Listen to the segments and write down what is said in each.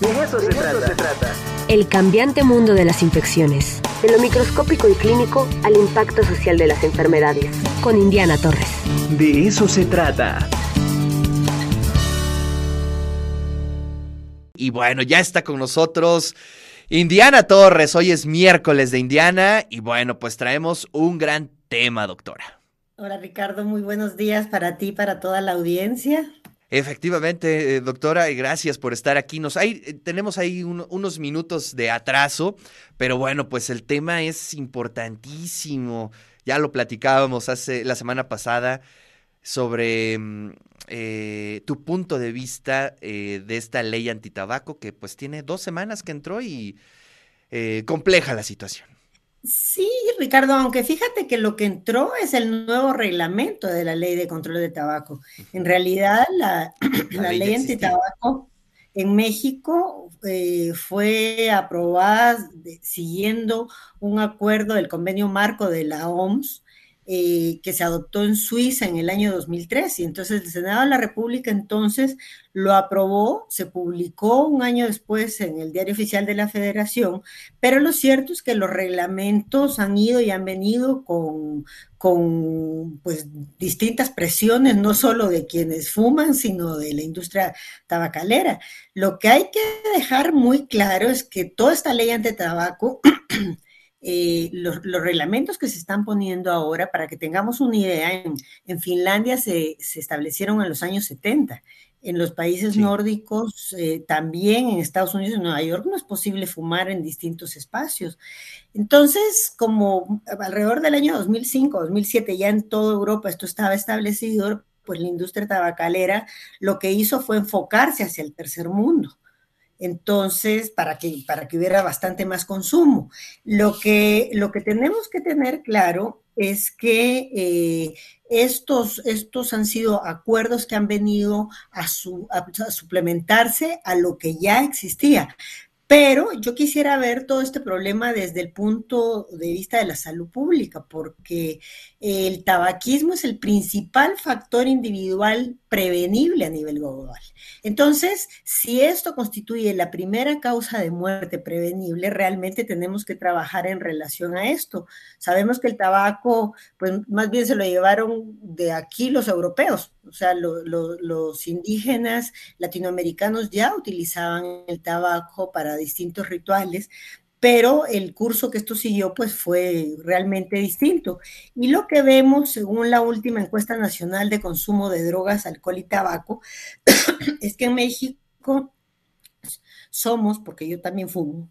De eso, se, trata. se trata. El cambiante mundo de las infecciones. De lo microscópico y clínico al impacto social de las enfermedades. Con Indiana Torres. De eso se trata. Y bueno, ya está con nosotros Indiana Torres. Hoy es miércoles de Indiana y bueno, pues traemos un gran tema, doctora. Hola Ricardo, muy buenos días para ti y para toda la audiencia. Efectivamente, eh, doctora, gracias por estar aquí. Nos hay, eh, tenemos ahí unos minutos de atraso, pero bueno, pues el tema es importantísimo. Ya lo platicábamos hace la semana pasada sobre mm, eh, tu punto de vista de esta ley antitabaco que pues tiene dos semanas que entró y compleja la situación. Sí, Ricardo, aunque fíjate que lo que entró es el nuevo reglamento de la ley de control de tabaco. En realidad, la, ley antitabaco en México eh, fue aprobada siguiendo un acuerdo del convenio marco de la OMS eh, que se adoptó en Suiza en el año 2003 y entonces el Senado de la República entonces lo aprobó, se publicó un año después en el Diario Oficial de la Federación, pero lo cierto es que los reglamentos han ido y han venido con, con pues distintas presiones, no solo de quienes fuman, sino de la industria tabacalera. Lo que hay que dejar muy claro es que toda esta ley ante tabaco Eh, los, reglamentos que se están poniendo ahora, para que tengamos una idea, en, Finlandia se, establecieron en los años 70. En los países nórdicos, eh, también en Estados Unidos y Nueva York, no es posible fumar en distintos espacios. Entonces, como alrededor del año 2005, 2007, ya en toda Europa esto estaba establecido, pues la industria tabacalera lo que hizo fue enfocarse hacia el tercer mundo entonces, para que, para que hubiera bastante más consumo. Lo que, lo que tenemos que tener claro es que eh, estos, estos han sido acuerdos que han venido a, a suplementarse a lo que ya existía. Pero yo quisiera ver todo este problema desde el punto de vista de la salud pública, porque el tabaquismo es el principal factor individual prevenible a nivel global. Entonces, si esto constituye la primera causa de muerte prevenible, realmente tenemos que trabajar en relación a esto. Sabemos que el tabaco, pues más bien se lo llevaron de aquí los europeos, o sea, los indígenas latinoamericanos ya utilizaban el tabaco para distintos rituales, pero el curso que esto siguió pues fue realmente distinto. Y lo que vemos, según la última encuesta nacional de consumo de drogas, alcohol y tabaco, es que en México somos, porque yo también fumo,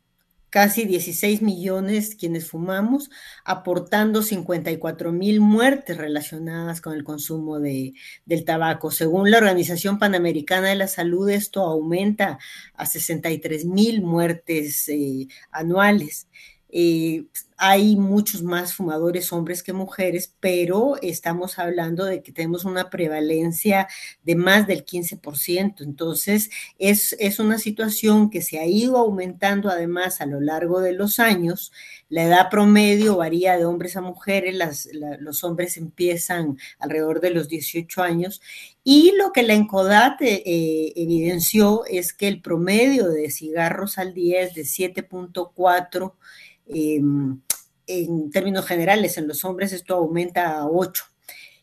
casi 16 millones quienes fumamos, aportando 54 mil muertes relacionadas con el consumo de, del tabaco. Según la Organización Panamericana de la Salud, esto aumenta a 63 mil muertes eh, anuales. Eh, hay muchos más fumadores hombres que mujeres, pero estamos hablando de que tenemos una prevalencia de más del 15%. Entonces, es, es una situación que se ha ido aumentando además a lo largo de los años. La edad promedio varía de hombres a mujeres, los hombres empiezan alrededor de los 18 años y lo que la ENCODAT eh, evidenció es que el promedio de cigarros al día es de 7.4 Em, en términos generales, en los hombres esto aumenta a 8.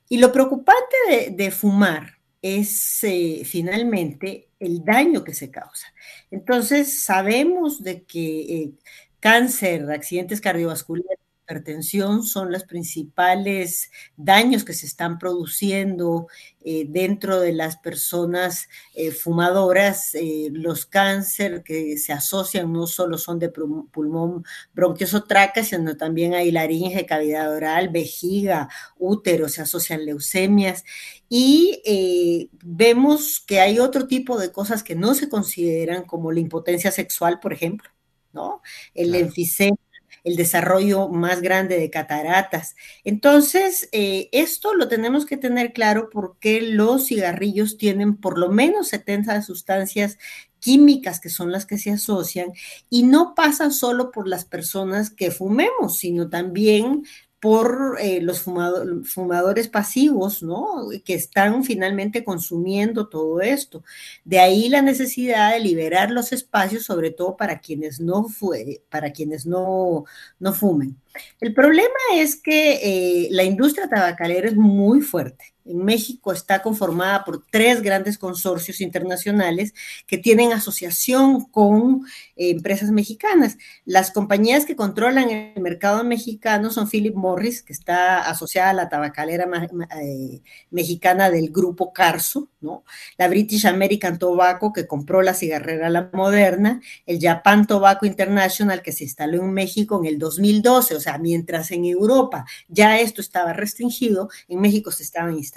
Y lo preocupante de, fumar es eh, finalmente el daño que se causa. Entonces, sabemos de que eh, cáncer, accidentes cardiovasculares, hipertensión son los principales daños que se están produciendo eh, dentro de las personas eh, fumadoras. Eh, los cáncer que se asocian no solo son de pulmón bronquioso traca, sino también hay laringe, cavidad oral, vejiga, útero, se asocian leucemias. Y vemos que hay otro tipo de cosas que no se consideran como la impotencia sexual, por ejemplo. ¿no? El enfisema el desarrollo más grande de cataratas. Entonces, eh, esto lo tenemos que tener claro porque los cigarrillos tienen por lo menos 70 sustancias químicas que son las que se asocian y no pasa solo por las personas que fumemos, sino también por eh, los fumadores pasivos, ¿no? Que están finalmente consumiendo todo esto. De ahí la necesidad de liberar los espacios, sobre todo para quienes no, fue, para quienes no, no fumen. El problema es que eh, la industria tabacalera es muy fuerte México está conformada por tres grandes consorcios internacionales que tienen asociación con eh, empresas mexicanas. Las compañías que controlan el mercado mexicano son Philip Morris, que está asociada a la tabacalera eh, mexicana del grupo Carso. La British American Tobacco, que compró la cigarrera La Moderna, el Japan Tobacco International, que se instaló en México en el 2012, o sea, mientras en Europa ya esto estaba restringido, en México se estaban instalando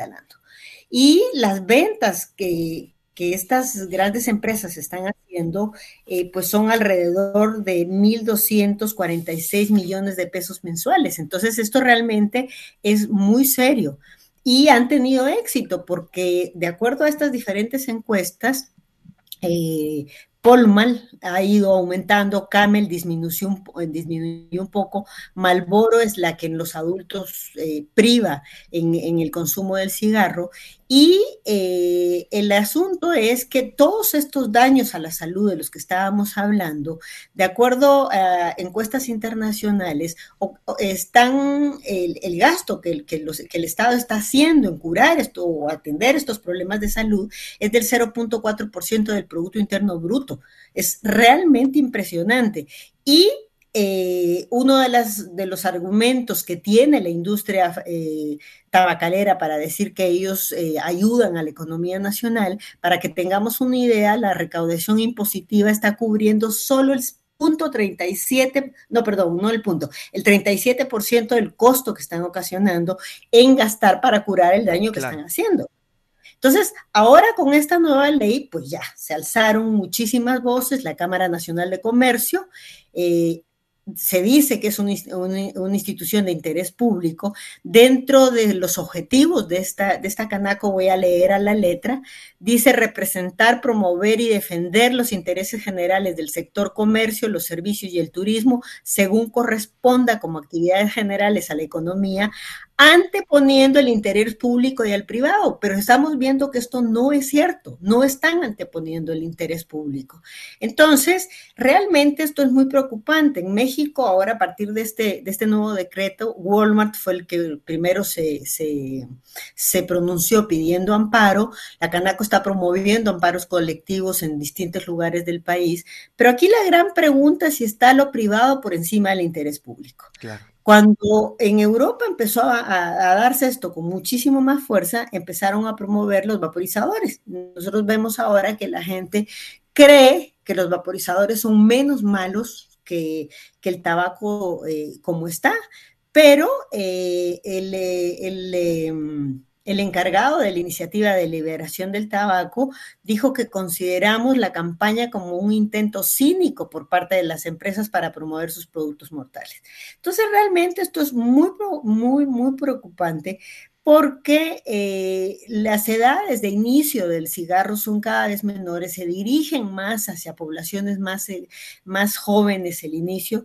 y las ventas que, estas grandes empresas están haciendo, eh, pues son alrededor de 1.246 millones de pesos mensuales. Entonces, esto realmente es muy serio. Y han tenido éxito porque, de acuerdo a estas diferentes encuestas, eh, Polmal ha ido aumentando, Camel disminuyó un, disminuyó un poco, Malboro es la que en los adultos eh, priva en, el consumo del cigarro y eh, el asunto es que todos estos daños a la salud de los que estábamos hablando, de acuerdo a encuestas internacionales, están el, gasto que, que, que, el Estado está haciendo en curar esto o atender estos problemas de salud es del 0.4% del Producto Interno Bruto. Es realmente impresionante. Y eh, uno de, las, de, los argumentos que tiene la industria eh, tabacalera para decir que ellos eh, ayudan a la economía nacional, para que tengamos una idea, la recaudación impositiva está cubriendo solo el punto 37, no, perdón, no el punto, el 37% del costo que están ocasionando en gastar para curar el daño que están haciendo. Entonces, ahora con esta nueva ley, pues ya se alzaron muchísimas voces, la Cámara Nacional de Comercio, eh, se dice que es una, institución de interés público, dentro de los objetivos de esta, de esta Canaco, voy a leer a la letra, dice representar, promover y defender los intereses generales del sector comercio, los servicios y el turismo, según corresponda como actividades generales a la economía, anteponiendo el interés público y el privado, pero estamos viendo que esto no es cierto, no están anteponiendo el interés público. Entonces, realmente esto es muy preocupante. En México, ahora a partir de este, de este nuevo decreto, Walmart fue el que primero se, se, se pronunció pidiendo amparo, la Canaco está promoviendo amparos colectivos en distintos lugares del país, pero aquí la gran pregunta es si está lo privado por encima del interés público. Claro. Cuando en Europa empezó a, darse esto con muchísimo más fuerza, empezaron a promover los vaporizadores. Nosotros vemos ahora que la gente cree que los vaporizadores son menos malos que, el tabaco eh, como está, pero eh, el, el em, el encargado de la iniciativa de liberación del tabaco dijo que consideramos la campaña como un intento cínico por parte de las empresas para promover sus productos mortales. Entonces, realmente esto es muy, muy, muy preocupante porque eh, las edades de inicio del cigarro son cada vez menores, se dirigen más hacia poblaciones más, eh, más jóvenes el inicio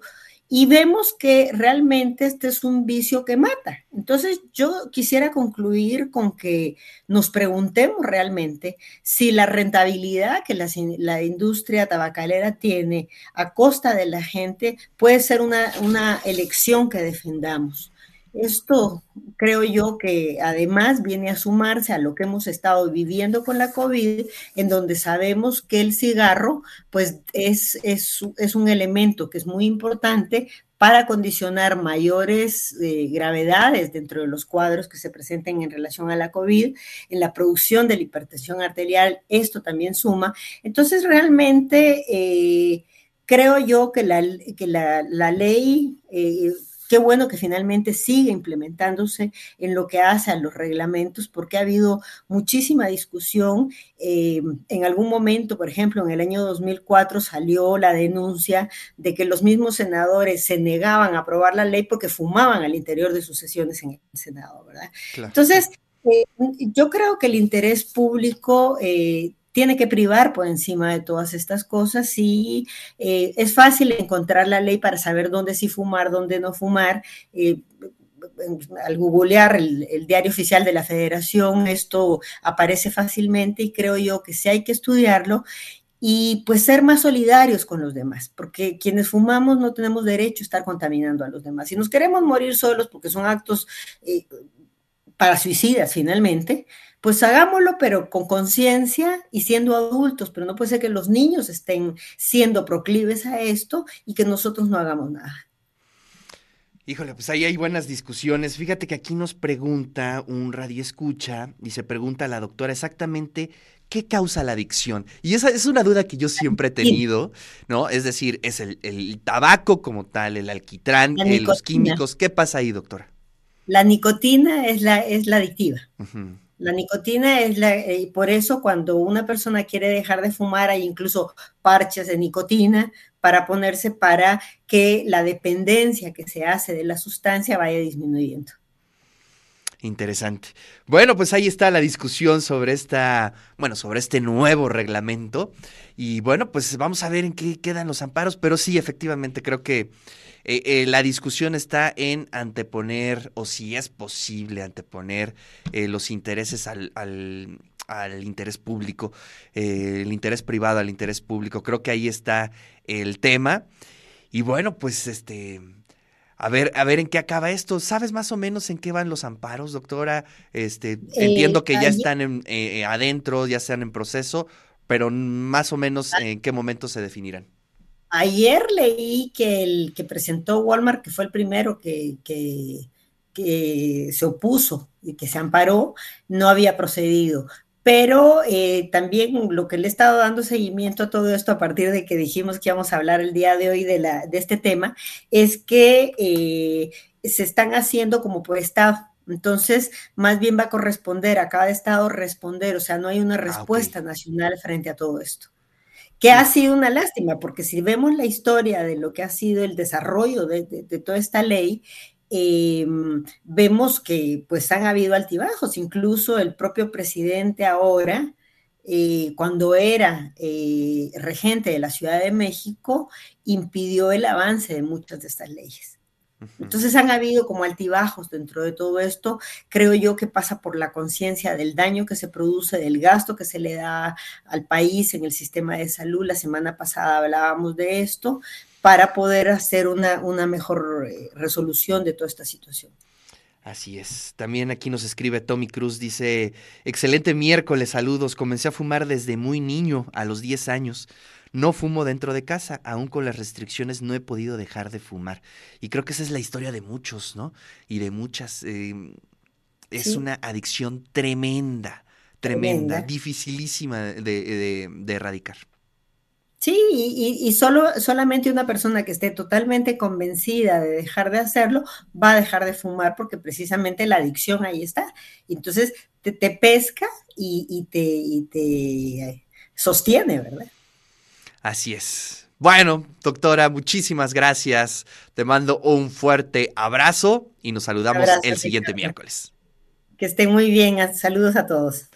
y vemos que realmente este es un vicio que mata. Entonces yo quisiera concluir con que nos preguntemos realmente si la rentabilidad que la, industria tabacalera tiene a costa de la gente puede ser una, una elección que defendamos. Esto creo yo que además viene a sumarse a lo que hemos estado viviendo con la COVID, en donde sabemos que el cigarro pues es, es, un elemento que es muy importante para condicionar mayores eh, gravedades dentro de los cuadros que se presenten en relación a la COVID, en la producción de la hipertensión arterial, esto también suma. Entonces, realmente eh, creo yo que la, que la, ley... Eh, Qué bueno que finalmente sigue implementándose en lo que hace a los reglamentos, porque ha habido muchísima discusión. Eh, en algún momento, por ejemplo, en el año 2004 salió la denuncia de que los mismos senadores se negaban a aprobar la ley porque fumaban al interior de sus sesiones en el Senado, ¿verdad? Entonces, eh, yo creo que el interés público eh, tiene que privar por encima de todas estas cosas y eh, es fácil encontrar la ley para saber dónde sí fumar, dónde no fumar. Eh, al googlear el, diario oficial de la federación, esto aparece fácilmente y creo yo que sí hay que estudiarlo y pues ser más solidarios con los demás, porque quienes fumamos no tenemos derecho a estar contaminando a los demás. Si nos queremos morir solos porque son actos eh, para suicidas finalmente, pues hagámoslo, pero con conciencia y siendo adultos, pero no puede ser que los niños estén siendo proclives a esto y que nosotros no hagamos nada. Híjole, pues ahí hay buenas discusiones. Fíjate que aquí nos pregunta un radio escucha y se pregunta a la doctora exactamente ¿qué causa la adicción? Y esa es una duda que yo siempre he tenido, ¿no? Es decir, es el, tabaco como tal, el alquitrán, eh, los químicos. ¿Qué pasa ahí, doctora? La nicotina es la, es la adictiva. La nicotina es la, y por eso cuando una persona quiere dejar de fumar hay incluso parches de nicotina para ponerse para que la dependencia que se hace de la sustancia vaya disminuyendo. Interesante. Bueno, pues ahí está la discusión sobre esta, bueno, sobre este nuevo reglamento. Y bueno, pues vamos a ver en qué quedan los amparos, pero sí, efectivamente, creo que eh, eh, la discusión está en anteponer, o si es posible anteponer eh, los intereses al, al, al interés público, el interés privado al interés público. Creo que ahí está el tema. Y bueno, pues este a ver, a ver en qué acaba esto. ¿Sabes más o menos en qué van los amparos, doctora? Este, entiendo eh, que ya están en, eh, adentro, ya están en proceso, pero más o menos ah. en qué momento se definirán. Ayer leí que el que presentó Walmart, que fue el primero que, que, que se opuso y que se amparó, no había procedido pero eh, también lo que le he estado dando seguimiento a todo esto a partir de que dijimos que íbamos a hablar el día de hoy de, la, de este tema, es que eh, se están haciendo como por estado. Entonces, más bien va a corresponder a cada estado responder, o sea, no hay una ah, respuesta nacional frente a todo esto. Que ha sido una lástima, porque si vemos la historia de lo que ha sido el desarrollo de toda esta ley, eh, vemos que pues han habido altibajos, incluso el propio presidente ahora, eh, cuando era eh, regente de la Ciudad de México, impidió el avance de muchas de estas leyes. Entonces han habido como altibajos dentro de todo esto. Creo yo que pasa por la conciencia del daño que se produce, del gasto que se le da al país en el sistema de salud. La semana pasada hablábamos de esto, para poder hacer una, una mejor eh, resolución de toda esta situación. Así es. También aquí nos escribe Tommy Cruz, dice, excelente miércoles, saludos. Comencé a fumar desde muy niño, a los 10 años. No fumo dentro de casa, aún con las restricciones no he podido dejar de fumar. Y creo que esa es la historia de muchos, ¿no? Y de muchas. Em, es una adicción tremenda, tremenda, dificilísima de erradicar. Sí, y, solo, solamente una persona que esté totalmente convencida de dejar de hacerlo va a dejar de fumar porque precisamente la adicción ahí está. Entonces te, pesca y, te, y te sostiene, ¿verdad? Así es. Bueno, doctora, muchísimas gracias. Te mando un fuerte abrazo y nos saludamos el siguiente miércoles. Que estén muy bien. Saludos a todos.